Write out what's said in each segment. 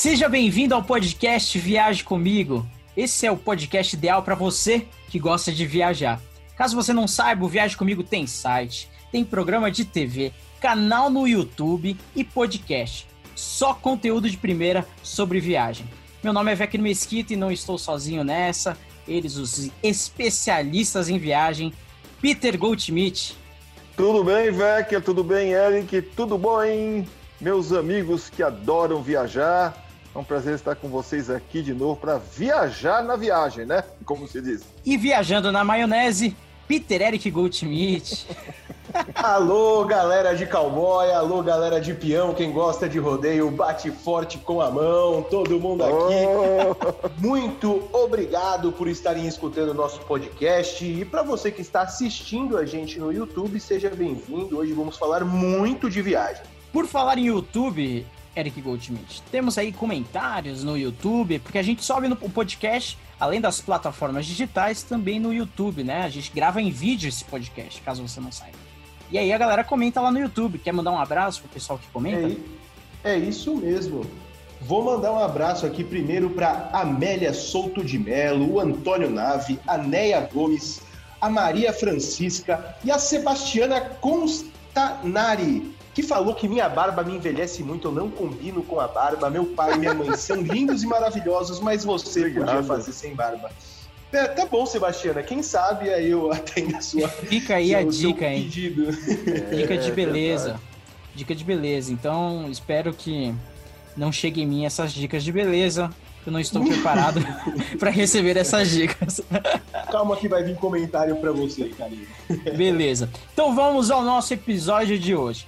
Seja bem-vindo ao podcast Viaje Comigo. Esse é o podcast ideal para você que gosta de viajar. Caso você não saiba, o Viaje Comigo tem site, tem programa de TV, canal no YouTube e podcast. Só conteúdo de primeira sobre viagem. Meu nome é Vecno Mesquita e não estou sozinho nessa. Eles, os especialistas em viagem, Peter Goldschmidt. Tudo bem, Vecchia? Tudo bem, Eric? Tudo bom, hein? Meus amigos que adoram viajar. É um prazer estar com vocês aqui de novo para viajar na viagem, né? Como se diz. E viajando na maionese, Peter Eric Goldschmidt. alô, galera de cowboy, alô, galera de peão, quem gosta de rodeio, bate forte com a mão, todo mundo aqui. Oh. Muito obrigado por estarem escutando o nosso podcast. E para você que está assistindo a gente no YouTube, seja bem-vindo. Hoje vamos falar muito de viagem. Por falar em YouTube, Eric Goldschmidt, temos aí comentários no YouTube, porque a gente sobe no podcast além das plataformas digitais, também no YouTube, né? A gente grava em vídeo esse podcast, caso você não saiba. E aí a galera comenta lá no YouTube. Quer mandar um abraço pro pessoal que comenta? É, é isso mesmo. Vou mandar um abraço aqui primeiro para Amélia Souto de Melo, o Antônio Nave, a Neia Gomes, a Maria Francisca e a Sebastiana Constanari, que falou que minha barba me envelhece muito, eu não combino com a barba. Meu pai e minha mãe são lindos e maravilhosos, mas você Obrigado. podia fazer sem barba. É, tá bom, Sebastiana. Quem sabe aí eu atendo a sua. Fica aí a dica, hein? Pedido. É, dica de beleza. Verdade. Dica de beleza. Então, espero que não chegue em mim essas dicas de beleza. Eu não estou preparado para receber essas dicas. Calma que vai vir comentário para você, carinho. Beleza. Então vamos ao nosso episódio de hoje.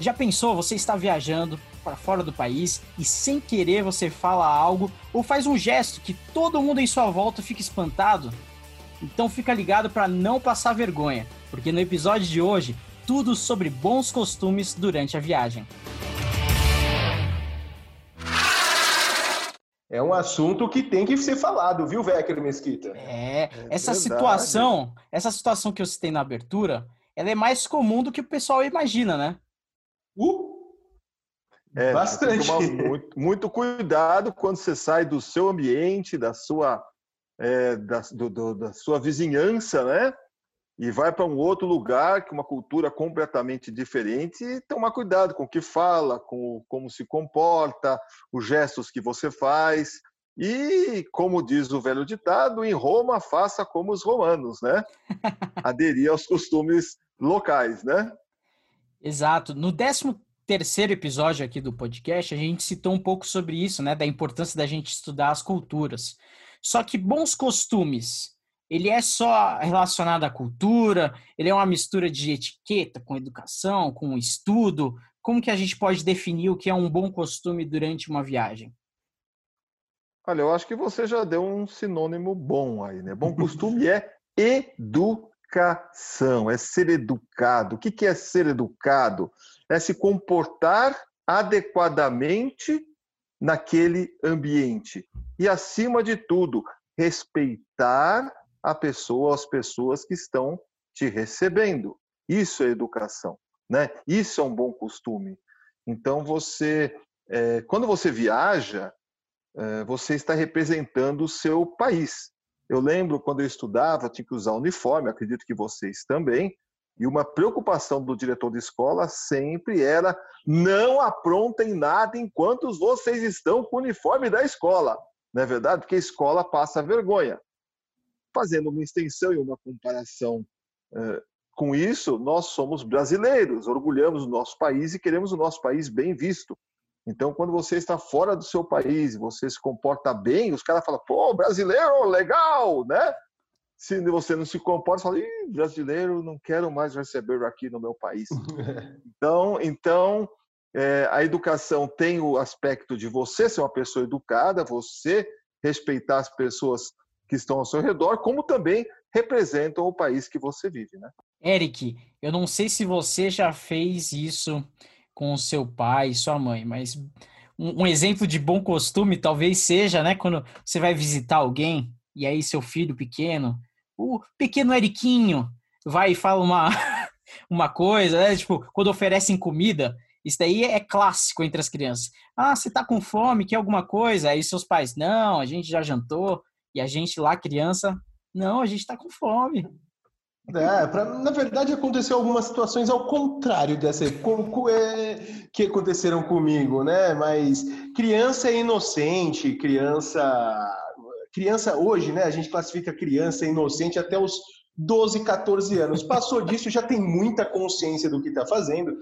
Já pensou, você está viajando, para fora do país e sem querer você fala algo ou faz um gesto que todo mundo em sua volta fica espantado? Então fica ligado para não passar vergonha, porque no episódio de hoje, tudo sobre bons costumes durante a viagem. É um assunto que tem que ser falado, viu, Vecker Mesquita? É, é essa verdade. situação, essa situação que eu citei na abertura, ela é mais comum do que o pessoal imagina, né? Uh, é, Bastante. Tomar muito, muito, cuidado quando você sai do seu ambiente, da sua, é, da, do, do, da sua vizinhança, né? E vai para um outro lugar, com uma cultura completamente diferente, e tomar cuidado com o que fala, com como se comporta, os gestos que você faz. E, como diz o velho ditado, em Roma, faça como os romanos, né? Aderir aos costumes locais, né? Exato. No décimo terceiro episódio aqui do podcast, a gente citou um pouco sobre isso, né, da importância da gente estudar as culturas. Só que bons costumes, ele é só relacionado à cultura, ele é uma mistura de etiqueta com educação, com estudo. Como que a gente pode definir o que é um bom costume durante uma viagem? Olha, eu acho que você já deu um sinônimo bom aí, né? Bom costume é educação, é ser educado. O que é ser educado? é se comportar adequadamente naquele ambiente. E, acima de tudo, respeitar a pessoa, as pessoas que estão te recebendo. Isso é educação, né? Isso é um bom costume. Então, você, é, quando você viaja, é, você está representando o seu país. Eu lembro quando eu estudava, tinha que usar uniforme, acredito que vocês também. E uma preocupação do diretor de escola sempre era: não aprontem nada enquanto vocês estão com o uniforme da escola. Não é verdade? Porque a escola passa vergonha. Fazendo uma extensão e uma comparação uh, com isso, nós somos brasileiros, orgulhamos do nosso país e queremos o nosso país bem visto. Então, quando você está fora do seu país, você se comporta bem, os caras falam, pô, brasileiro, legal, né? se você não se comporta, você fala, Ih, brasileiro, não quero mais receber aqui no meu país. então, então é, a educação tem o aspecto de você ser uma pessoa educada, você respeitar as pessoas que estão ao seu redor, como também representam o país que você vive, né? Eric, eu não sei se você já fez isso com seu pai e sua mãe, mas um, um exemplo de bom costume talvez seja, né, quando você vai visitar alguém e aí seu filho pequeno o pequeno Eriquinho vai e fala uma, uma coisa, né? Tipo, quando oferecem comida, Isso daí é clássico entre as crianças. Ah, você tá com fome, quer alguma coisa? Aí seus pais, não, a gente já jantou. E a gente lá, criança, não, a gente tá com fome. É, pra, na verdade aconteceu algumas situações ao contrário dessa com, com, é, que aconteceram comigo, né? Mas criança é inocente, criança criança hoje, né? A gente classifica criança inocente até os 12, 14 anos. Passou disso, já tem muita consciência do que está fazendo.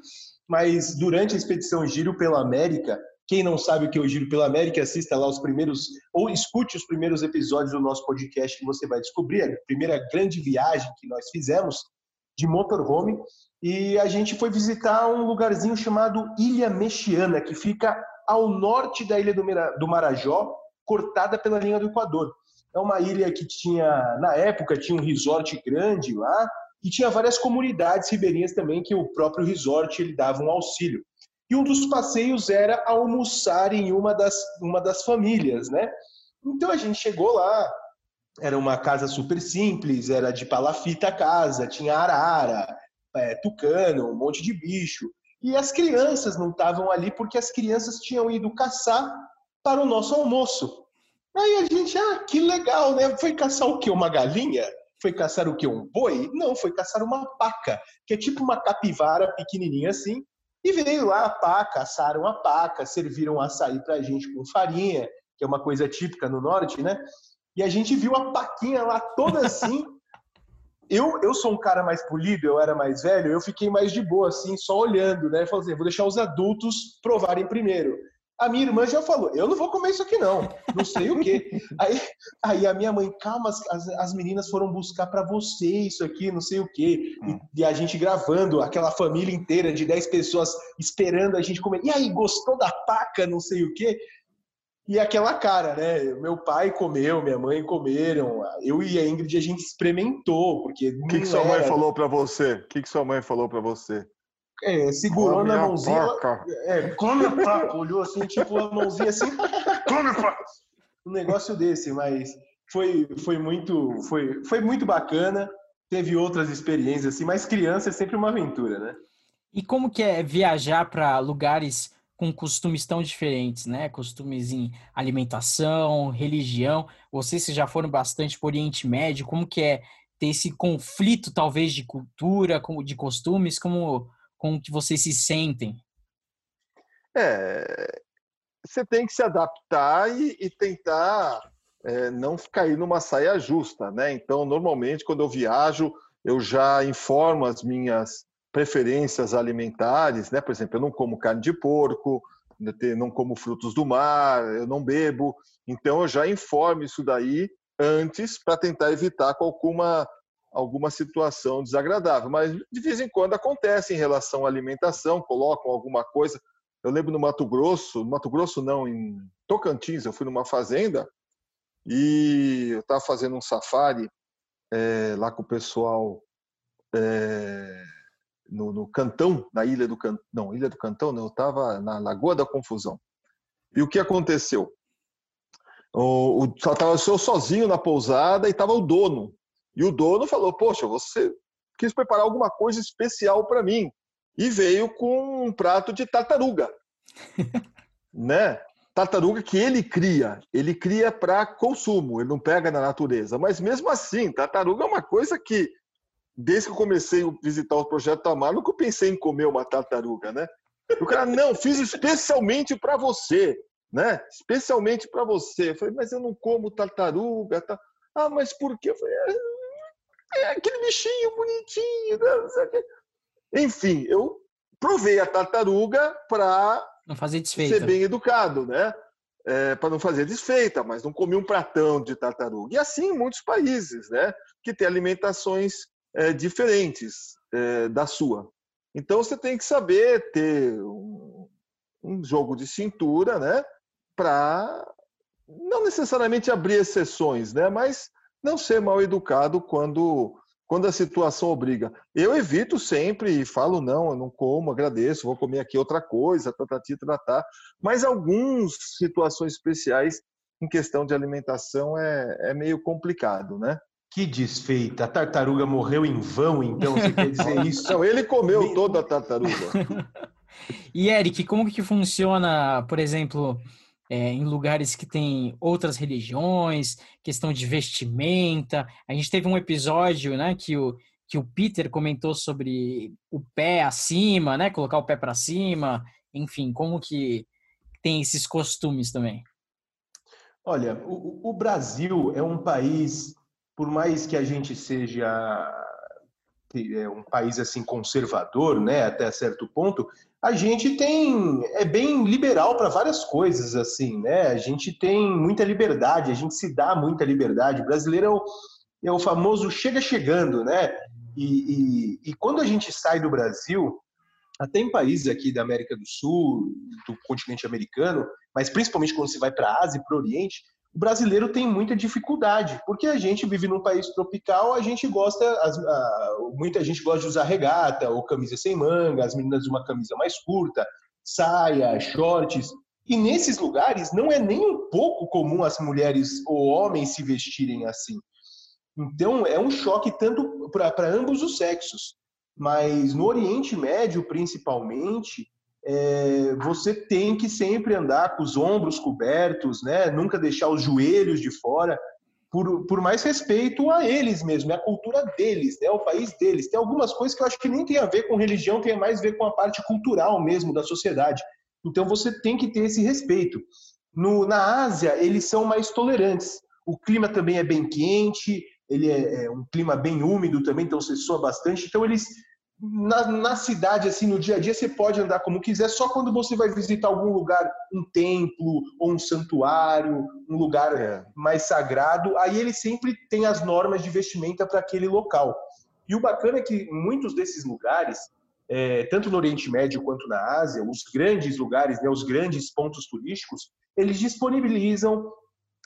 Mas durante a expedição Giro pela América, quem não sabe o que é o Giro pela América, assista lá os primeiros, ou escute os primeiros episódios do nosso podcast que você vai descobrir. A primeira grande viagem que nós fizemos de motorhome. E a gente foi visitar um lugarzinho chamado Ilha Mexiana, que fica ao norte da Ilha do Marajó, cortada pela linha do Equador. É uma ilha que tinha, na época, tinha um resort grande lá e tinha várias comunidades ribeirinhas também que o próprio resort ele dava um auxílio. E um dos passeios era almoçar em uma das, uma das famílias, né? Então a gente chegou lá, era uma casa super simples, era de palafita a casa, tinha arara, é, tucano, um monte de bicho. E as crianças não estavam ali porque as crianças tinham ido caçar para o nosso almoço. Aí a gente, ah, que legal, né? Foi caçar o quê? Uma galinha? Foi caçar o quê? Um boi? Não, foi caçar uma paca, que é tipo uma capivara pequenininha assim, e veio lá a paca, assaram a paca, serviram açaí pra gente com farinha, que é uma coisa típica no norte, né? E a gente viu a paquinha lá toda assim. eu, eu sou um cara mais polido, eu era mais velho, eu fiquei mais de boa, assim, só olhando, né? Falei assim, vou deixar os adultos provarem primeiro. A minha irmã já falou, eu não vou comer isso aqui não, não sei o quê. Aí, aí a minha mãe, calma, as, as meninas foram buscar para você isso aqui, não sei o quê. E, hum. e, a gente gravando, aquela família inteira de 10 pessoas esperando a gente comer. E aí, gostou da paca, não sei o quê? E aquela cara, né? Meu pai comeu, minha mãe comeram. Eu e a Ingrid a gente experimentou, porque O que, que sua mãe falou para você? O que, que sua mãe falou para você? É, segurou come na mãozinha. É, come a paca, olhou assim, tipo, a mãozinha assim, come a paca. Um negócio desse, mas foi, foi, muito, foi, foi muito bacana. Teve outras experiências, assim, mas criança é sempre uma aventura, né? E como que é viajar para lugares com costumes tão diferentes, né? Costumes em alimentação, religião. Vocês já foram bastante para o Oriente Médio, como que é ter esse conflito, talvez, de cultura, de costumes, como com o que vocês se sentem? É, você tem que se adaptar e, e tentar é, não cair numa saia justa, né? Então, normalmente, quando eu viajo, eu já informo as minhas preferências alimentares, né? Por exemplo, eu não como carne de porco, não como frutos do mar, eu não bebo. Então, eu já informo isso daí antes para tentar evitar alguma alguma situação desagradável, mas de vez em quando acontece em relação à alimentação, colocam alguma coisa. Eu lembro no Mato Grosso, no Mato Grosso não, em Tocantins, eu fui numa fazenda e eu estava fazendo um safari é, lá com o pessoal é, no, no, Cantão, na Ilha do Cantão, não, Ilha do Cantão, não, eu estava na Lagoa da Confusão. E o que aconteceu? O, o, estava eu sozinho na pousada e estava o dono e o dono falou: Poxa, você quis preparar alguma coisa especial para mim. E veio com um prato de tartaruga. né? Tartaruga que ele cria. Ele cria para consumo, ele não pega na natureza. Mas mesmo assim, tartaruga é uma coisa que, desde que eu comecei a visitar o Projeto Tamar, nunca pensei em comer uma tartaruga, né? O cara, não, fiz especialmente para você, né? Especialmente para você. Eu falei, mas eu não como tartaruga. Tá... Ah, mas por quê? Eu falei, é, é aquele bichinho bonitinho. Né? Enfim, eu provei a tartaruga para ser bem educado, né? É, para não fazer desfeita, mas não comi um pratão de tartaruga. E assim em muitos países, né? Que tem alimentações é, diferentes é, da sua. Então você tem que saber ter um, um jogo de cintura, né? Para não necessariamente abrir exceções, né? Mas não ser mal educado quando, quando a situação obriga. Eu evito sempre e falo, não, eu não como, agradeço, vou comer aqui outra coisa, tatati, tatá. Mas algumas situações especiais em questão de alimentação é, é meio complicado, né? Que desfeita. A tartaruga morreu em vão, então você quer dizer isso? Não, ele comeu toda a tartaruga. E Eric, como que funciona, por exemplo, é, em lugares que tem outras religiões, questão de vestimenta? A gente teve um episódio, né, que o, que o Peter comentou sobre o pé acima, né, colocar o pé para cima, enfim, como que tem esses costumes também? Olha, o, o Brasil é um país, por mais que a gente seja é um país assim conservador, né, até certo ponto, a gente tem é bem liberal para várias coisas assim, né? A gente tem muita liberdade, a gente se dá muita liberdade. O brasileiro é o, é o famoso chega chegando, né? E, e, e quando a gente sai do Brasil, até em países aqui da América do Sul, do continente americano, mas principalmente quando você vai para a Ásia e para o Oriente, o brasileiro tem muita dificuldade, porque a gente vive num país tropical, a gente gosta, as, a, muita gente gosta de usar regata ou camisa sem manga, as meninas uma camisa mais curta, saia, shorts. E nesses lugares não é nem um pouco comum as mulheres ou homens se vestirem assim. Então é um choque tanto para ambos os sexos. Mas no Oriente Médio, principalmente, é, você tem que sempre andar com os ombros cobertos, né? nunca deixar os joelhos de fora, por, por mais respeito a eles mesmo, é a cultura deles, né? o país deles. Tem algumas coisas que eu acho que nem tem a ver com religião, tem mais a ver com a parte cultural mesmo da sociedade. Então você tem que ter esse respeito. No, na Ásia, eles são mais tolerantes. O clima também é bem quente, ele é, é um clima bem úmido também, então você soa bastante. Então eles na, na, cidade, assim, no dia a dia, você pode andar como quiser, só quando você vai visitar algum lugar, um templo ou um santuário, um lugar é. mais sagrado, aí ele sempre tem as normas de vestimenta para aquele local. E o bacana é que muitos desses lugares, é, tanto no Oriente Médio quanto na Ásia, os grandes lugares, né, os grandes pontos turísticos, eles disponibilizam,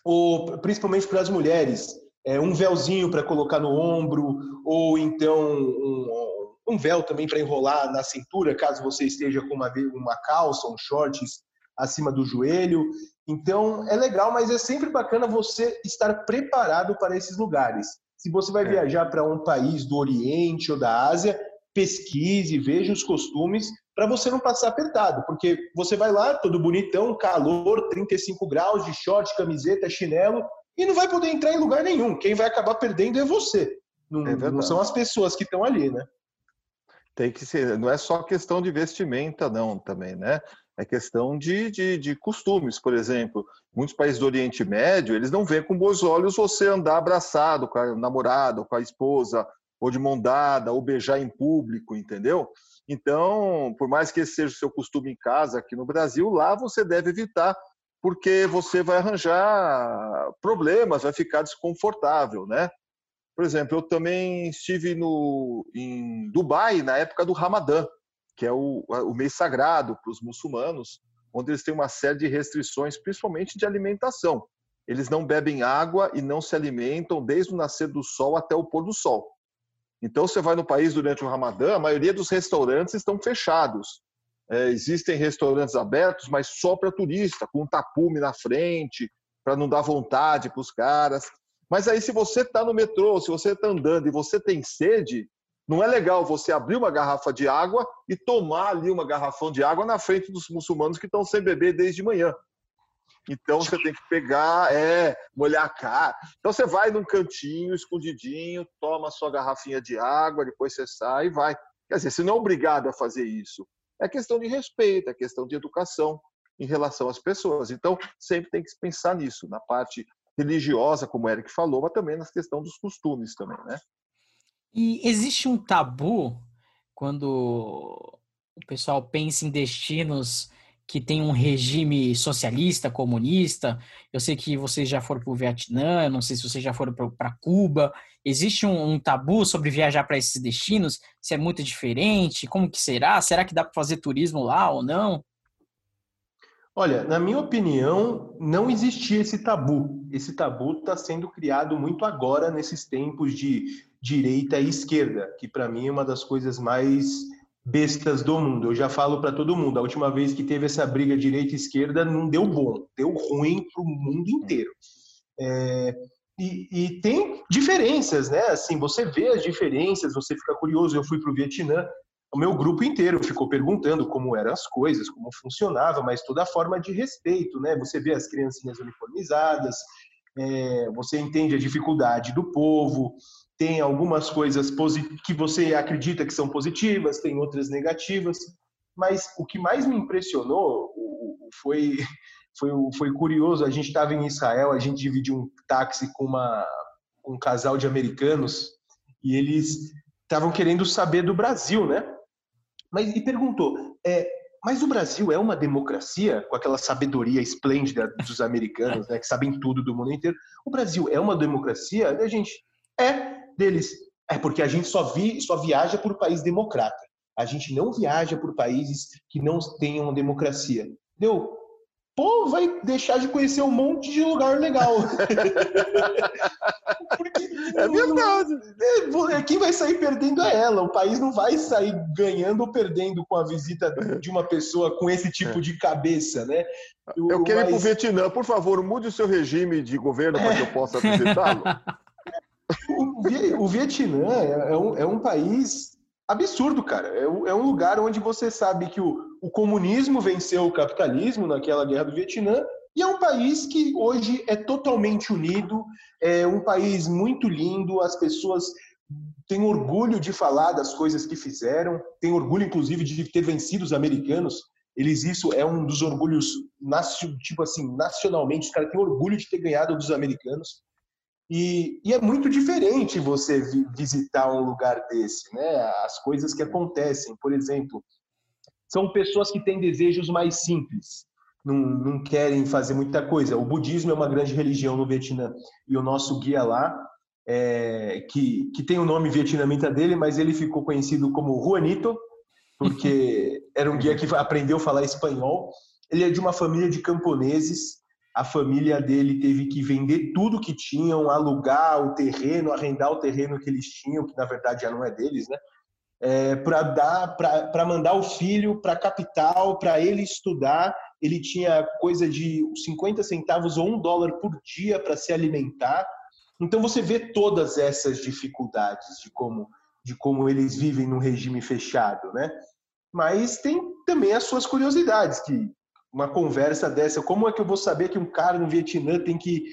o, principalmente para as mulheres, é, um véuzinho para colocar no ombro, ou então um, um véu também para enrolar na cintura, caso você esteja com uma, uma calça, um shorts acima do joelho. Então é legal, mas é sempre bacana você estar preparado para esses lugares. Se você vai é. viajar para um país do Oriente ou da Ásia, pesquise, veja os costumes para você não passar apertado, porque você vai lá todo bonitão, calor, 35 graus de short, camiseta, chinelo e não vai poder entrar em lugar nenhum. Quem vai acabar perdendo é você. Não, é não são as pessoas que estão ali, né? Tem que ser, não é só questão de vestimenta, não, também, né? É questão de, de, de, costumes, por exemplo. Muitos países do Oriente Médio, eles não veem com bons olhos você andar abraçado com a namorada, com a esposa, ou de mão dada, ou beijar em público, entendeu? Então, por mais que esse seja o seu costume em casa, aqui no Brasil, lá você deve evitar, porque você vai arranjar problemas, vai ficar desconfortável, né? Por exemplo, eu também estive no, em Dubai na época do Ramadã, que é o, o mês sagrado para os muçulmanos, onde eles têm uma série de restrições, principalmente de alimentação. Eles não bebem água e não se alimentam desde o nascer do sol até o pôr do sol. Então, você vai no país durante o Ramadã, a maioria dos restaurantes estão fechados. É, existem restaurantes abertos, mas só para turista, com um tapume na frente, para não dar vontade para os caras. Mas aí, se você está no metrô, se você está andando e você tem sede, não é legal você abrir uma garrafa de água e tomar ali uma garrafão de água na frente dos muçulmanos que estão sem beber desde manhã. Então você tem que pegar, é, molhar a cara. Então você vai num cantinho, escondidinho, toma sua garrafinha de água, depois você sai e vai. Quer dizer, você não é obrigado a fazer isso. É questão de respeito, é questão de educação em relação às pessoas. Então sempre tem que pensar nisso, na parte religiosa, como o Eric falou, mas também na questão dos costumes também, né? E existe um tabu quando o pessoal pensa em destinos que tem um regime socialista, comunista. Eu sei que vocês já foram para o Vietnã, não sei se vocês já foram para Cuba. Existe um, um tabu sobre viajar para esses destinos? Se é muito diferente? Como que será? Será que dá para fazer turismo lá ou não? Olha, na minha opinião, não existia esse tabu. Esse tabu está sendo criado muito agora, nesses tempos de direita e esquerda, que para mim é uma das coisas mais bestas do mundo. Eu já falo para todo mundo, a última vez que teve essa briga direita e esquerda não deu bom, deu ruim para o mundo inteiro. É, e, e, tem diferenças, né? Assim, você vê as diferenças, você fica curioso. Eu fui para o Vietnã, o meu grupo inteiro ficou perguntando como eram as coisas, como funcionava, mas toda a forma de respeito, né? Você vê as criancinhas uniformizadas, é, você entende a dificuldade do povo, tem algumas coisas que você acredita que são positivas, tem outras negativas, mas o que mais me impressionou foi foi, foi curioso. A gente estava em Israel, a gente dividiu um táxi com uma um casal de americanos e eles estavam querendo saber do Brasil, né? Mas e perguntou, é, mas o Brasil é uma democracia com aquela sabedoria esplêndida dos americanos, né, que sabem tudo do mundo inteiro. O Brasil é uma democracia? A gente é deles. É porque a gente só vi, só viaja por país democrata. A gente não viaja por países que não tenham democracia. Deu? Pô, vai deixar de conhecer um monte de lugar legal. Porque, é verdade. É, quem vai sair perdendo é ela. O país não vai sair ganhando ou perdendo com a visita de uma pessoa com esse tipo é. de cabeça, né? Eu, eu quero mas... ir para o Vietnã. Por favor, mude o seu regime de governo para que eu possa visitá-lo. O Vietnã é um, é um país absurdo, cara. É um, é um lugar onde você sabe que o, o comunismo venceu o capitalismo naquela guerra do Vietnã e é um país que hoje é totalmente unido, é um país muito lindo, as pessoas têm orgulho de falar das coisas que fizeram, têm orgulho, inclusive, de ter vencido os americanos. Eles, isso é um dos orgulhos, tipo assim, nacionalmente, os caras têm orgulho de ter ganhado dos americanos. E, e, é muito diferente você vi, visitar um lugar desse, né? As coisas que acontecem, por exemplo, são pessoas que têm desejos mais simples, não, não querem fazer muita coisa. O budismo é uma grande religião no Vietnã e o nosso guia lá, é, que, que tem o nome vietnamita dele, mas ele ficou conhecido como Juanito, porque era um guia que aprendeu a falar espanhol. Ele é de uma família de camponeses a família dele teve que vender tudo que tinham, alugar o terreno, arrendar o terreno que eles tinham, que na verdade já não é deles, né? É, para dar, para mandar o filho para a capital, para ele estudar. Ele tinha coisa de 50 centavos ou um dólar por dia para se alimentar. Então você vê todas essas dificuldades de como, de como eles vivem num regime fechado, né? Mas tem também as suas curiosidades, que uma conversa dessa? Como é que eu vou saber que um cara no Vietnã tem que,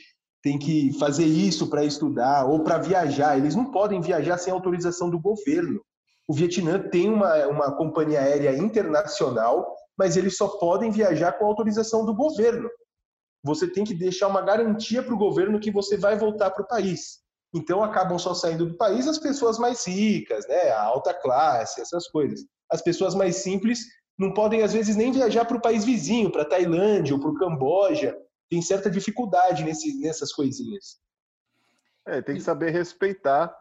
tem que fazer isso para estudar ou para viajar? Eles não podem viajar sem autorização do governo. O Vietnã tem uma, uma companhia aérea internacional, mas eles só podem viajar com autorização do governo. Você tem que deixar uma garantia para o governo que você vai voltar para o país. Então acabam só saindo do país as pessoas mais ricas, né, a alta classe, essas coisas. As pessoas mais simples não podem, às vezes, nem viajar para o país vizinho, para a Tailândia ou para o Camboja. Tem certa dificuldade nesse, nessas coisinhas. É, tem que saber respeitar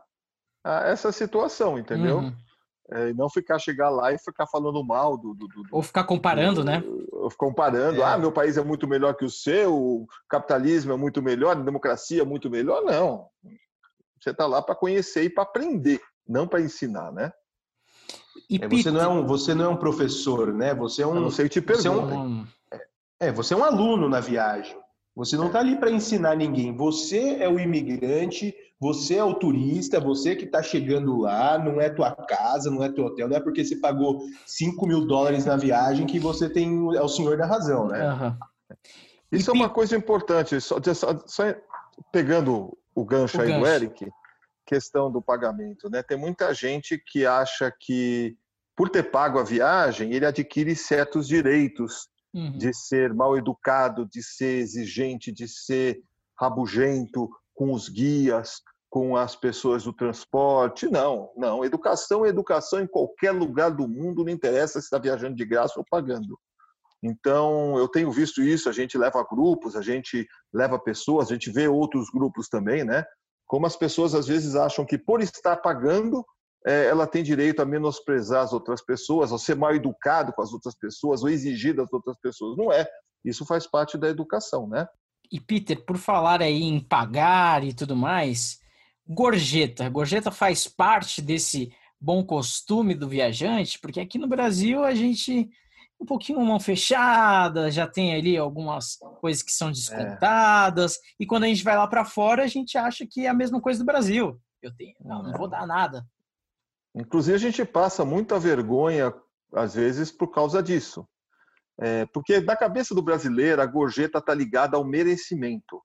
a, essa situação, entendeu? Uhum. É, não ficar chegar lá e ficar falando mal do. do, do ou ficar comparando, do, né? Ou comparando, é. ah, meu país é muito melhor que o seu, o capitalismo é muito melhor, a democracia é muito melhor. Não. Você está lá para conhecer e para aprender, não para ensinar, né? É, você, não é um, você não é um professor, né? Você é um. Eu não sei te pergunta. É, um, é, você é um aluno na viagem. Você não está ali para ensinar ninguém. Você é o imigrante, você é o turista, você que está chegando lá, não é tua casa, não é teu hotel, não é porque você pagou 5 mil dólares na viagem que você tem é o senhor da razão, né? Uhum. Isso e é uma coisa importante, só, só, só pegando o gancho o aí gancho. do Eric, questão do pagamento, né? Tem muita gente que acha que por ter pago a viagem, ele adquire certos direitos uhum. de ser mal educado, de ser exigente, de ser rabugento com os guias, com as pessoas do transporte. Não, não. Educação é educação em qualquer lugar do mundo, não interessa se está viajando de graça ou pagando. Então, eu tenho visto isso, a gente leva grupos, a gente leva pessoas, a gente vê outros grupos também, né? como as pessoas às vezes acham que por estar pagando, é, ela tem direito a menosprezar as outras pessoas, ou ser mal educado com as outras pessoas, ou exigir das outras pessoas. Não é. Isso faz parte da educação, né? E Peter, por falar aí em pagar e tudo mais, gorjeta. Gorjeta faz parte desse bom costume do viajante, porque aqui no Brasil a gente um pouquinho mão fechada, já tem ali algumas coisas que são é. descontadas, é. e quando a gente vai lá para fora, a gente acha que é a mesma coisa do Brasil. Eu tenho, não, não vou dar nada. Inclusive, a gente passa muita vergonha, às vezes, por causa disso. É, porque na cabeça do brasileiro, a gorjeta está ligada ao merecimento.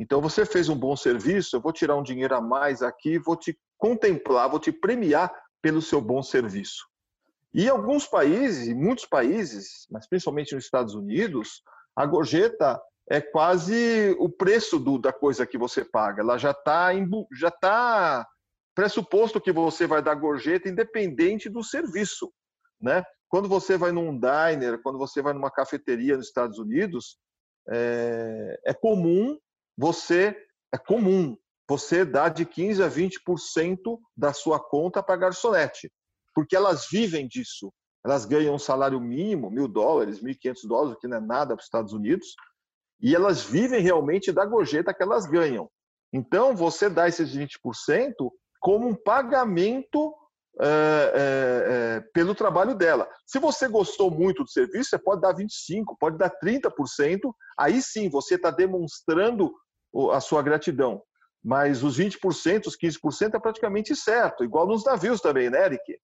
Então, você fez um bom serviço, eu vou tirar um dinheiro a mais aqui, vou te contemplar, vou te premiar pelo seu bom serviço. E alguns países, muitos países, mas principalmente nos Estados Unidos, a gorjeta é quase o preço do, da coisa que você paga. Ela já está já tá pressuposto que você vai dar gorjeta independente do serviço, né? Quando você vai num diner, quando você vai numa cafeteria nos Estados Unidos, é, é comum você é comum você dar de 15 a 20% da sua conta para garçonete, porque elas vivem disso. Elas ganham um salário mínimo, mil dólares, mil e quinhentos dólares, o que não é nada para os Estados Unidos, e elas vivem realmente da gorjeta que elas ganham. Então, você dá esses 20% como um pagamento é, é, é, pelo trabalho dela. Se você gostou muito do serviço, você pode dar 25%, pode dar 30%, aí sim você está demonstrando a sua gratidão. Mas os 20%, os 15% é praticamente certo, igual nos navios também, né, Eric?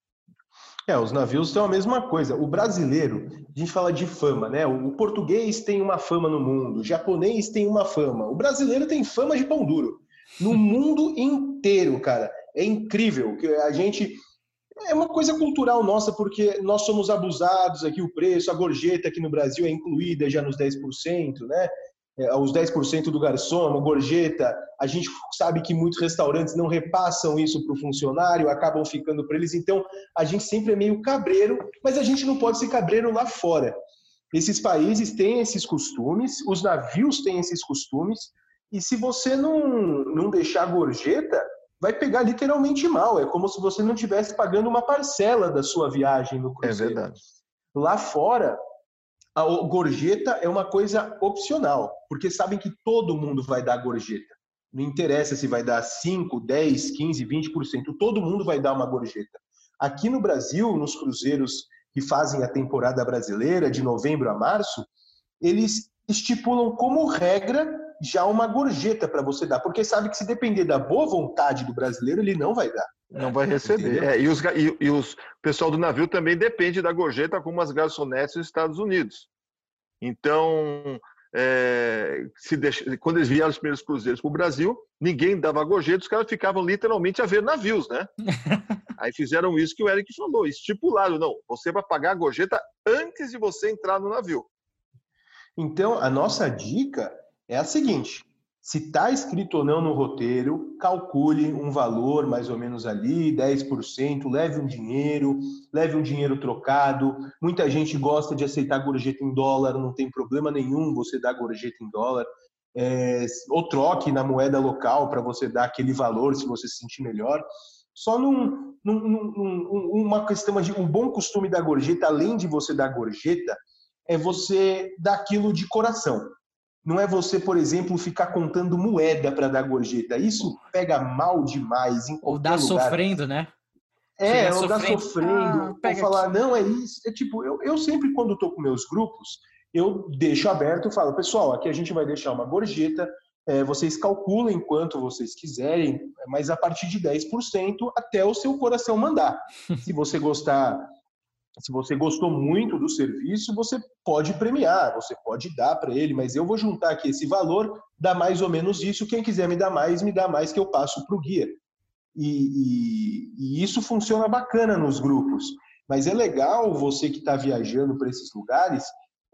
É, os navios são a mesma coisa. O brasileiro, a gente fala de fama, né? O português tem uma fama no mundo, o japonês tem uma fama, o brasileiro tem fama de pão duro. No mundo inteiro, cara. É incrível que a gente. É uma coisa cultural nossa, porque nós somos abusados aqui, o preço, a gorjeta aqui no Brasil é incluída já nos 10%, né? É, os 10% do garçom, a gorjeta, a gente sabe que muitos restaurantes não repassam isso para o funcionário, acabam ficando para eles, então a gente sempre é meio cabreiro, mas a gente não pode ser cabreiro lá fora. Esses países têm esses costumes, os navios têm esses costumes, e se você não, não deixar a gorjeta, vai pegar literalmente mal. É como se você não estivesse pagando uma parcela da sua viagem no é cruzeiro. É verdade. Lá fora, a gorjeta é uma coisa opcional, porque sabem que todo mundo vai dar gorjeta. Não interessa se vai dar 5, 10, 15, 20%, todo mundo vai dar uma gorjeta. Aqui no Brasil, nos cruzeiros que fazem a temporada brasileira, de novembro a março, eles estipulam como regra já uma gorjeta para você dar, porque sabe que se depender da boa vontade do brasileiro, ele não vai dar. Não vai receber. É, e, os, e, e os pessoal do navio também depende da gorjeta, como as garçonetes nos Estados Unidos. Então, é, deixa, quando eles vieram os primeiros cruzeiros para o Brasil, ninguém dava gorjeta, os caras ficavam literalmente a ver navios, né? Aí fizeram isso que o Eric falou, estipulado, não, você vai pagar a gorjeta antes de você entrar no navio. Então, a nossa dica é a seguinte: se está escrito ou não no roteiro, calcule um valor mais ou menos ali, 10%, leve um dinheiro, leve um dinheiro trocado. Muita gente gosta de aceitar gorjeta em dólar, não tem problema nenhum você dar gorjeta em dólar. É, ou troque na moeda local para você dar aquele valor se você se sentir melhor. Só num, num, num, uma questão de um bom costume da gorjeta, além de você dar gorjeta, é você dar aquilo de coração. Não é você, por exemplo, ficar contando moeda para dar gorjeta. Isso pega mal demais. ou dar sofrendo, né? É, ou dar sofrendo. Ah, ou falar, aqui. não, é isso. É tipo, eu, eu sempre, quando estou com meus grupos, eu deixo aberto e falo, pessoal, aqui a gente vai deixar uma gorjeta, é, vocês calculem quanto vocês quiserem, mas a partir de 10% até o seu coração mandar. Se você gostar se você gostou muito do serviço, você pode premiar, você pode dar para ele, mas eu vou juntar aqui esse valor, dá mais ou menos isso. Quem quiser me dar mais, me dá mais que eu passo para o guia. E, e, e, isso funciona bacana nos grupos. Mas é legal você que está viajando para esses lugares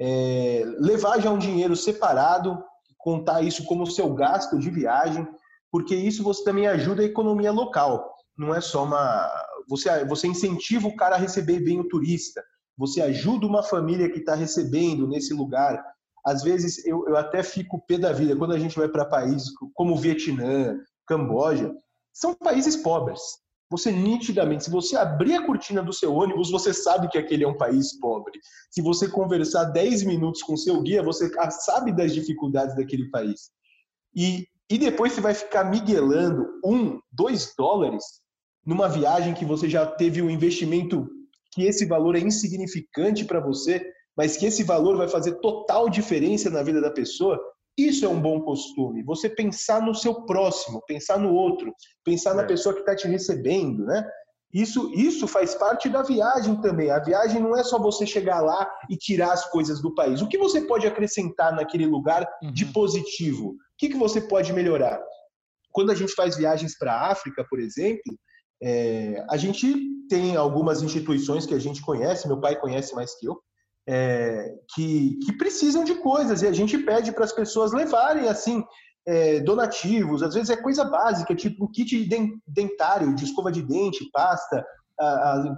é, levar já um dinheiro separado, contar isso como seu gasto de viagem, porque isso você também ajuda a economia local. Não é só uma, você, você incentiva o cara a receber bem o turista, você ajuda uma família que está recebendo nesse lugar. Às vezes eu, eu até fico pé da vida quando a gente vai para países como Vietnã, Camboja, são países pobres. Você nitidamente, se você abrir a cortina do seu ônibus, você sabe que aquele é um país pobre. Se você conversar 10 minutos com seu guia, você sabe das dificuldades daquele país. E, e depois você vai ficar miguelando um, dois dólares numa viagem que você já teve um investimento que esse valor é insignificante para você, mas que esse valor vai fazer total diferença na vida da pessoa, isso é um bom costume. Você pensar no seu próximo, pensar no outro, pensar na é. pessoa que está te recebendo, né? Isso, isso faz parte da viagem também. A viagem não é só você chegar lá e tirar as coisas do país. O que você pode acrescentar naquele lugar de uhum. positivo? O que, que você pode melhorar? Quando a gente faz viagens para a África, por exemplo, é, a gente tem algumas instituições que a gente conhece, meu pai conhece mais que eu, é, que, que precisam de coisas e a gente pede para as pessoas levarem assim é, donativos, às vezes é coisa básica, tipo um kit dentário, de escova de dente, pasta.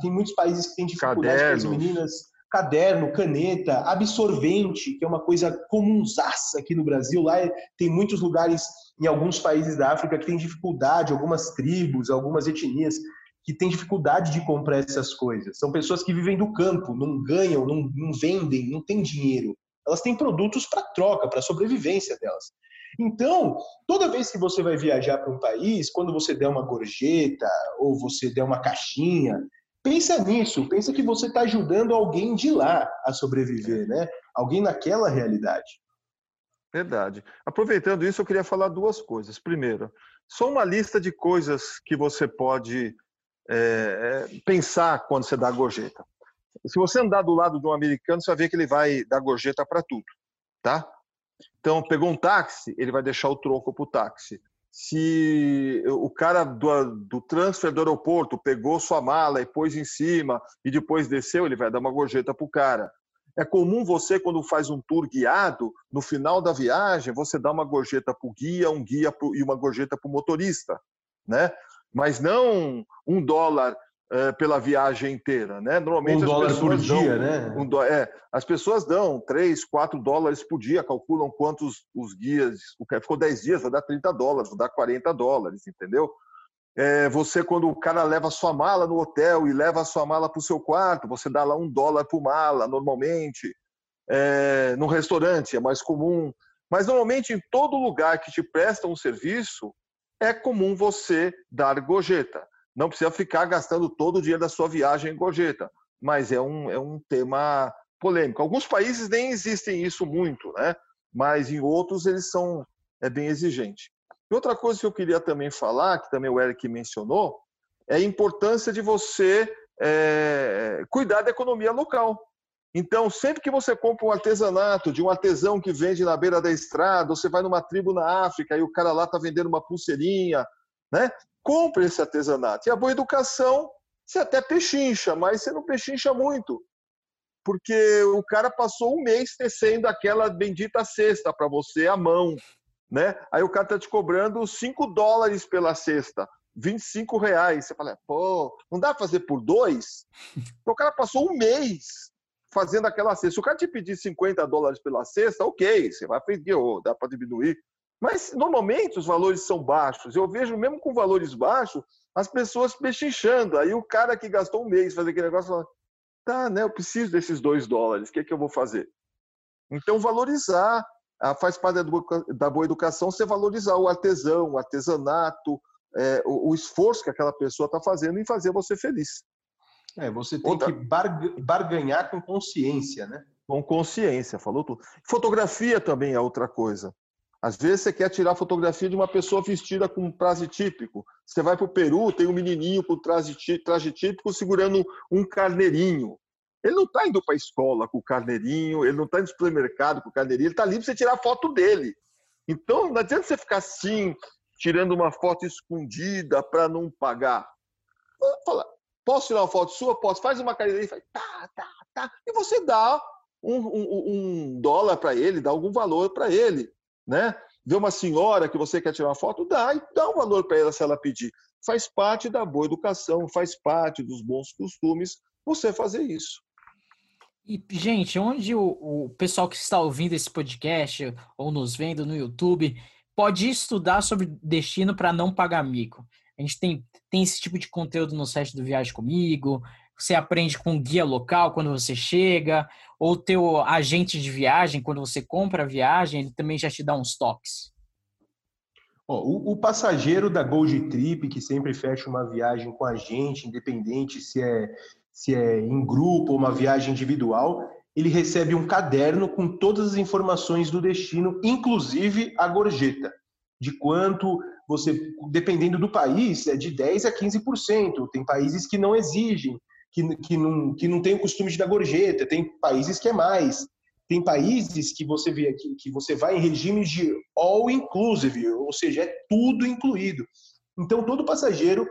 tem muitos países que têm dificuldade com as meninas. Caderno, caneta, absorvente, que é uma coisa comunzaça aqui no Brasil. Lá é, tem muitos lugares, em alguns países da África, que tem dificuldade, algumas tribos, algumas etnias, que têm dificuldade de comprar essas coisas. São pessoas que vivem do campo, não ganham, não, não vendem, não têm dinheiro. Elas têm produtos para troca, para sobrevivência delas. Então, toda vez que você vai viajar para um país, quando você der uma gorjeta ou você der uma caixinha, pensa nisso, pensa que você está ajudando alguém de lá a sobreviver, né? Alguém naquela realidade. Verdade. Aproveitando isso, eu queria falar duas coisas. Primeiro, só uma lista de coisas que você pode é, é pensar quando você dá gorjeta. Se você andar do lado de um americano, você vai ver que ele vai dar gorjeta para tudo, tá? Então, pegou um táxi, ele vai deixar o troco para o táxi. Se o cara do, do transfer do aeroporto pegou sua mala e pôs em cima e depois desceu, ele vai dar uma gorjeta para o cara. É comum você, quando faz um tour guiado, no final da viagem, você dá uma gorjeta para o guia, um guia pro, e uma gorjeta para o motorista, né? Mas não um dólar é, pela viagem inteira, né? Normalmente um dólar por dia, né? Um do, é, as pessoas dão 3, 4 dólares por dia, calculam quantos os guias, o que ficou 10 dias, vai dar 30 dólares, vai dar 40 dólares, entendeu? É, você, quando o cara leva a sua mala no hotel e leva a sua mala para o seu quarto, você dá lá um dólar por mala, normalmente. É, no restaurante é mais comum. Mas, normalmente, em todo lugar que te presta um serviço, é comum você dar gorjeta não precisa ficar gastando todo o dinheiro da sua viagem em gorjeta, mas é um, é um tema polêmico. Alguns países nem existem isso muito, né? mas em outros eles são é bem exigente. E outra coisa que eu queria também falar, que também o Eric mencionou, é a importância de você é, cuidar da economia local. Então, sempre que você compra um artesanato de um artesão que vende na beira da estrada, você vai numa tribo na África e o cara lá está vendendo uma pulseirinha, né? compre esse artesanato. E a boa educação, você até pechincha, mas você não pechincha muito. Porque o cara passou um mês tecendo aquela bendita cesta para você à mão. Né? Aí o cara está te cobrando 5 dólares pela cesta, 25 reais. Você fala, pô, não dá para fazer por dois? Então, o cara passou um mês fazendo aquela cesta. Se o cara te pedir 50 dólares pela cesta, ok, você vai pedir, oh, dá para diminuir. Mas normalmente os valores são baixos. Eu vejo mesmo com valores baixos as pessoas pechinchando. Aí o cara que gastou um mês fazer aquele negócio fala: tá, né? Eu preciso desses dois dólares. O que é que eu vou fazer? Então valorizar faz parte da boa educação você valorizar o artesão, o artesanato, é, o, o, esforço que aquela pessoa está fazendo em fazer você feliz. É, você tem Outra... que barganhar com consciência, né? Com consciência, falou tudo. Fotografia também é outra coisa. Às vezes você quer tirar fotografia de uma pessoa vestida com um traje típico. Você vai para o Peru, tem um menininho com traje, traje típico segurando um carneirinho. Ele não está indo para a escola com o carneirinho, ele não está indo para o supermercado com o carneirinho, ele está ali para você tirar foto dele. Então, não adianta você ficar assim, tirando uma foto escondida para não pagar. Fala, posso tirar uma foto sua? Posso. Faz uma carneirinha e faz, tá, tá, tá. E você dá um, um, um dólar para ele, dá algum valor para ele né? Vê uma senhora que você quer tirar uma foto, dá e dá um valor para ela se ela pedir. Faz parte da boa educação, faz parte dos bons costumes você fazer isso. E, gente, onde o, o pessoal que está ouvindo esse podcast ou nos vendo no YouTube pode estudar sobre destino para não pagar mico? A gente tem, tem esse tipo de conteúdo no site do Viagem Comigo, você aprende com guia local quando você chega, ou teu agente de viagem, quando você compra a viagem, ele também já te dá uns toques. O, o, passageiro da Gold Trip, que sempre fecha uma viagem com a gente, independente se é, se é em grupo ou uma viagem individual, ele recebe um caderno com todas as informações do destino, inclusive a gorjeta, de quanto você, dependendo do país, é de 10 a 15%. Tem países que não exigem, que, que, não, que não tem o costume de dar gorjeta, tem países que é mais. Tem países que você vê aqui, que você vai em regimes de all inclusive, ou seja, é tudo incluído. Então, todo passageiro,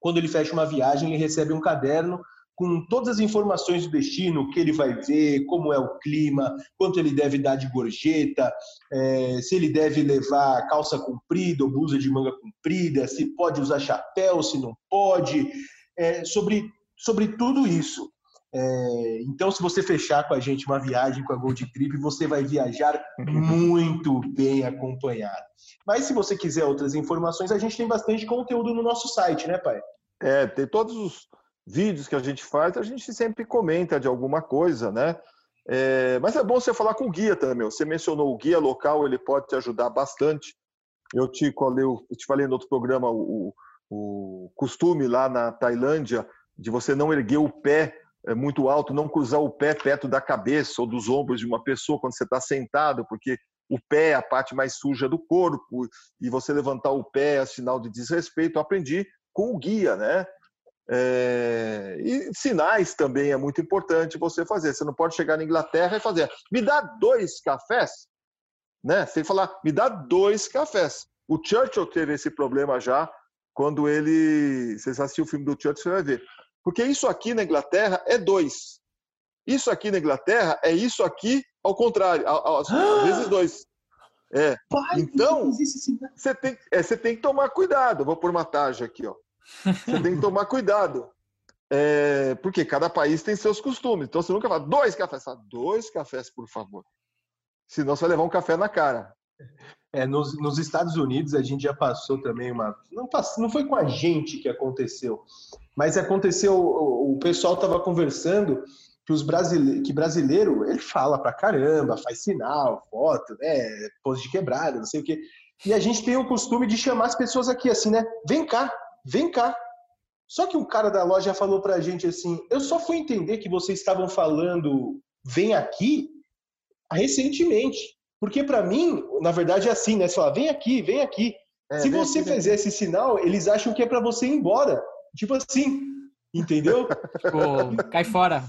quando ele fecha uma viagem, ele recebe um caderno com todas as informações do destino, o que ele vai ver, como é o clima, quanto ele deve dar de gorjeta, é, se ele deve levar calça comprida ou blusa de manga comprida, se pode usar chapéu, se não pode, é, sobre, sobre tudo isso. É, então, se você fechar com a gente uma viagem com a Gold Trip, você vai viajar muito bem acompanhado. Mas se você quiser outras informações, a gente tem bastante conteúdo no nosso site, né, pai? É, tem todos os vídeos que a gente faz, a gente sempre comenta de alguma coisa, né? É, mas é bom você falar com o guia também. Você mencionou o guia local, ele pode te ajudar bastante. Eu te eu te falei no outro programa o, o costume lá na Tailândia de você não erguer o pé é, muito alto, não cruzar o pé perto da cabeça ou dos ombros de uma pessoa quando você está sentado, porque o pé é a parte mais suja do corpo e você levantar o pé é sinal de desrespeito. Eu aprendi com o guia, né? É, e sinais também é muito importante você fazer. Você não pode chegar na Inglaterra e fazer, me dá dois cafés, né? Você tem que falar, me dá dois cafés. O Churchill teve esse problema já quando ele. Vocês assistiu o filme do Churchill, você vai ver. Porque isso aqui na Inglaterra é dois. Isso aqui na Inglaterra é isso aqui ao contrário, às vezes dois. É. Pai, então, você tem, é, você tem que tomar cuidado. Vou pôr uma taja aqui, ó. Você tem que tomar cuidado. É, porque cada país tem seus costumes. Então você nunca fala dois cafés. Fala, dois cafés, por favor. Senão você vai levar um café na cara. É, nos, nos, Estados Unidos a gente já passou também uma. Não, não foi com a gente que aconteceu, mas aconteceu. O, o pessoal estava conversando que os brasileiros, que brasileiro ele fala pra caramba, faz sinal, foto, né, pose de quebrada, não sei o quê. E a gente tem o costume de chamar as pessoas aqui assim, né? Vem cá, vem cá. Só que o cara da loja falou pra gente assim: eu só fui entender que vocês estavam falando vem aqui recentemente. Porque para mim, na verdade, é assim, né? Você fala, vem aqui, vem aqui. É, Se você aqui, fizer esse sinal, eles acham que é para você ir embora. Tipo assim, entendeu? tipo, cai fora.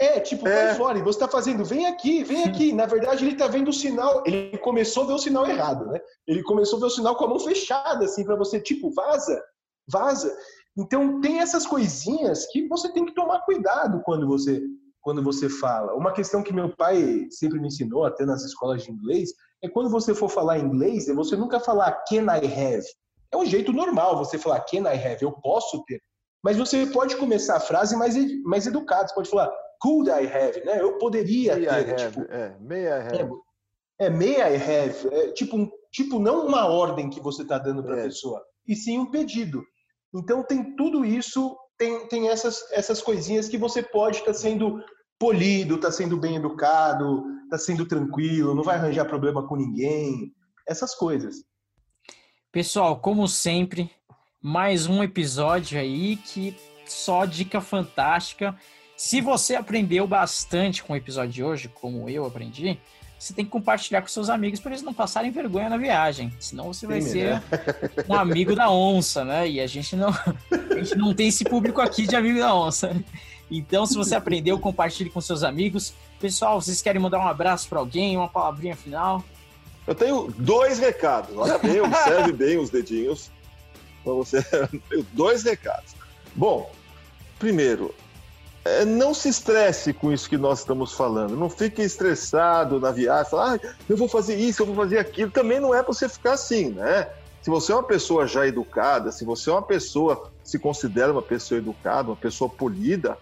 É, tipo, é. cai fora. E você tá fazendo, vem aqui, vem aqui. Na verdade, ele tá vendo o sinal. Ele começou a ver o sinal errado, né? Ele começou a ver o sinal com a mão fechada, assim, para você, tipo, vaza vaza. Então tem essas coisinhas que você tem que tomar cuidado quando você quando você fala. Uma questão que meu pai sempre me ensinou até nas escolas de inglês é quando você for falar inglês, é você nunca falar can I have. É um jeito normal você falar can I have, eu posso ter. Mas você pode começar a frase mais mais educado, você pode falar could I have, né? Eu poderia may ter, I have, tipo, é, may I have. É, é may I have, é, tipo, tipo não uma ordem que você está dando para a é. pessoa, e sim um pedido. Então tem tudo isso, tem, tem essas, essas coisinhas que você pode estar tá sendo polido, está sendo bem educado, está sendo tranquilo, não vai arranjar problema com ninguém, essas coisas. Pessoal, como sempre, mais um episódio aí que só dica fantástica. Se você aprendeu bastante com o episódio de hoje, como eu aprendi, você tem que compartilhar com seus amigos para eles não passarem vergonha na viagem. Senão você vai Sim, ser né? um amigo da onça, né? E a gente não, a gente não tem esse público aqui de amigo da onça. Então, se você aprendeu, compartilhe com seus amigos. Pessoal, vocês querem mandar um abraço para alguém, uma palavrinha final? Eu tenho dois recados. Olha bem, observe bem os dedinhos para você. Eu tenho dois recados. Bom, primeiro, não se estresse com isso que nós estamos falando. Não fique estressado na viagem, falar, ah, eu vou fazer isso, eu vou fazer aquilo. Também não é para você ficar assim, né? Se você é uma pessoa já educada, se você é uma pessoa, se considera uma pessoa educada, uma pessoa polida,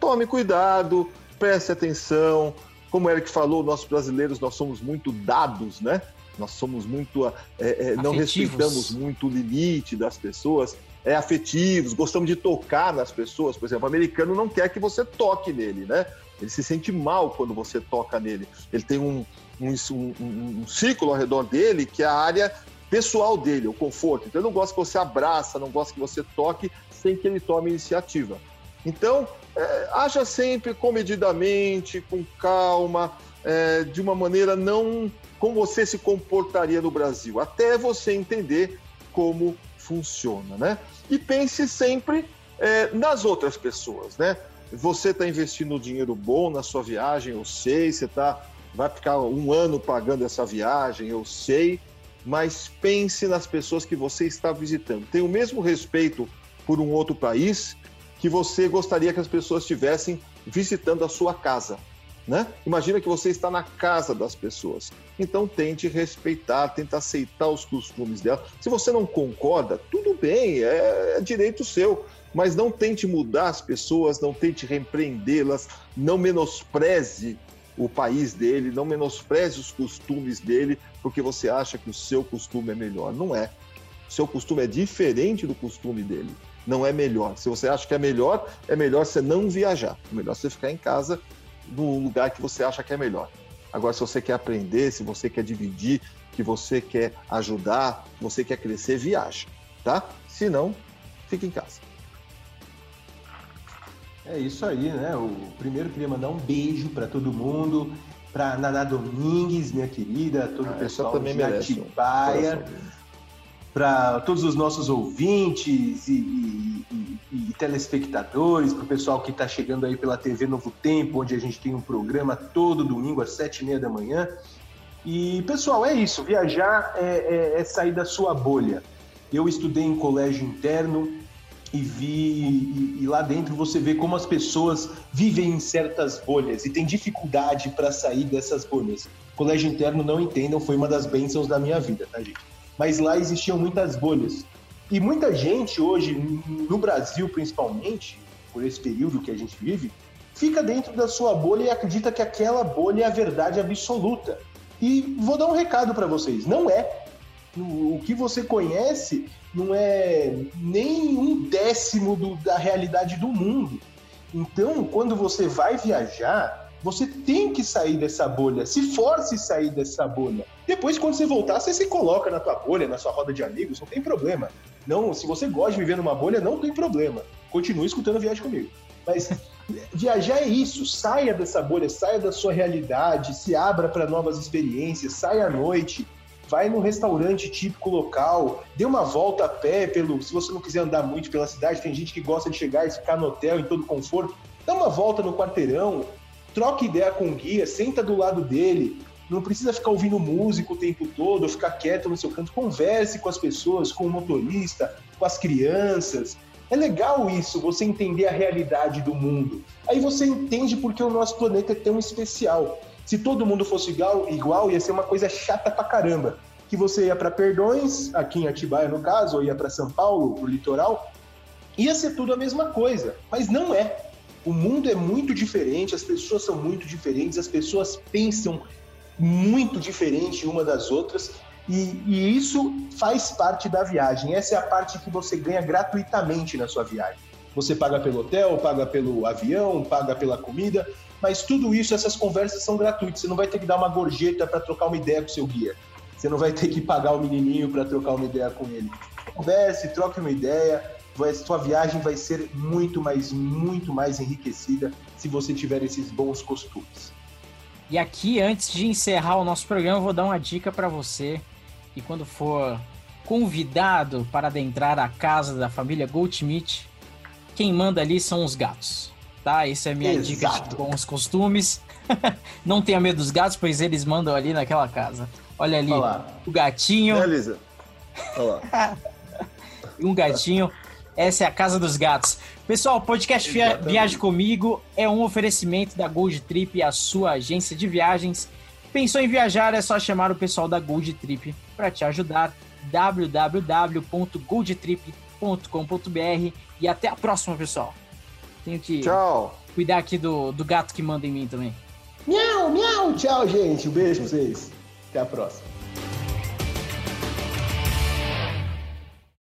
tome cuidado, preste atenção. Como o Eric falou, nós brasileiros, nós somos muito dados, né? Nós somos muito. É, é, não respeitamos muito o limite das pessoas é, afetivos, gostamos de tocar nas pessoas. Por exemplo, o americano não quer que você toque nele, né? Ele se sente mal quando você toca nele. Ele tem um, um, um, um círculo ao redor dele que é a área pessoal dele, o conforto. Então, ele não gosta que você abraça, não gosta que você toque sem que ele tome iniciativa. Então, é, haja sempre comedidamente, com calma, é, de uma maneira não como você se comportaria no Brasil, até você entender como funciona, né? E pense sempre é, nas outras pessoas, né? Você está investindo dinheiro bom na sua viagem, eu sei, você tá, vai ficar um ano pagando essa viagem, eu sei, mas pense nas pessoas que você está visitando. Tenha o mesmo respeito por um outro país que você gostaria que as pessoas estivessem visitando a sua casa. Né? Imagina que você está na casa das pessoas. Então tente respeitar, tente aceitar os costumes dela. Se você não concorda, tudo bem, é, é direito seu. Mas não tente mudar as pessoas, não tente repreendê-las, não menospreze o país dele, não menospreze os costumes dele, porque você acha que o seu costume é melhor. Não é. O seu costume é diferente do costume dele. Não é melhor. Se você acha que é melhor, é melhor você não viajar. É melhor você ficar em casa no lugar que você acha que é melhor. Agora, se você quer aprender, se você quer dividir, que você quer ajudar, você quer crescer, viaja, tá? Se não, fique em casa. É isso aí, né? O primeiro queria mandar um beijo para todo mundo, para Naná Domingues, minha querida, todo ah, o pessoal também de Atibaia, para todos os nossos ouvintes e, e telespectadores, para o pessoal que está chegando aí pela TV Novo Tempo, onde a gente tem um programa todo domingo às sete e meia da manhã. E, pessoal, é isso. Viajar é, é, é sair da sua bolha. Eu estudei em colégio interno e vi e, e, lá dentro você vê como as pessoas vivem em certas bolhas e tem dificuldade para sair dessas bolhas. Colégio interno, não entendam, foi uma das bênçãos da minha vida, tá, gente? Mas lá existiam muitas bolhas. E muita gente hoje, no Brasil principalmente, por esse período que a gente vive, fica dentro da sua bolha e acredita que aquela bolha é a verdade absoluta. E vou dar um recado para vocês: não é. O que você conhece não é nem um décimo do, da realidade do mundo. Então, quando você vai viajar, você tem que sair dessa bolha, se force sair dessa bolha. Depois, quando você voltar, você se coloca na tua bolha, na sua roda de amigos, não tem problema. Não, se você gosta de viver numa bolha, não tem problema. Continue escutando Viagem comigo. Mas viajar é isso, saia dessa bolha, saia da sua realidade, se abra para novas experiências, saia à noite, vai num restaurante típico local, dê uma volta a pé pelo, se você não quiser andar muito pela cidade, tem gente que gosta de chegar e ficar no hotel em todo conforto, dá uma volta no quarteirão, troca ideia com o guia, senta do lado dele, não precisa ficar ouvindo música o tempo todo, ou ficar quieto no seu canto, converse com as pessoas, com o motorista, com as crianças. É legal isso, você entender a realidade do mundo. Aí você entende porque o nosso planeta é tão especial. Se todo mundo fosse igual, igual ia ser uma coisa chata pra caramba. Que você ia para Perdões, aqui em Atibaia no caso, ou ia para São Paulo, pro litoral, ia ser tudo a mesma coisa, mas não é. O mundo é muito diferente, as pessoas são muito diferentes, as pessoas pensam muito diferente uma das outras, e, e, isso faz parte da viagem. Essa é a parte que você ganha gratuitamente na sua viagem. Você paga pelo hotel, paga pelo avião, paga pela comida, mas tudo isso, essas conversas são gratuitas. Você não vai ter que dar uma gorjeta para trocar uma ideia com seu guia. Você não vai ter que pagar o menininho para trocar uma ideia com ele. Converse, troque uma ideia, vai, sua viagem vai ser muito mais, muito mais enriquecida se você tiver esses bons costumes. E aqui, antes de encerrar o nosso programa, eu vou dar uma dica para você que quando for convidado para adentrar a casa da família Goldschmidt, quem manda ali são os gatos, tá? Essa é a minha Exato. dica de bons costumes. Não tenha medo dos gatos, pois eles mandam ali naquela casa. Olha ali, Olá. o gatinho. Beleza. Olá. um gatinho. Essa é a Casa dos Gatos. Pessoal, o podcast Exatamente. Viagem Comigo é um oferecimento da Gold Trip, a sua agência de viagens. Pensou em viajar? É só chamar o pessoal da Gold Trip para te ajudar. www.goldtrip.com.br e até a próxima, pessoal. Tenho que tchau. cuidar aqui do, do gato que manda em mim também. Miau, miau. Tchau, gente. Um beijo pra vocês. Até a próxima.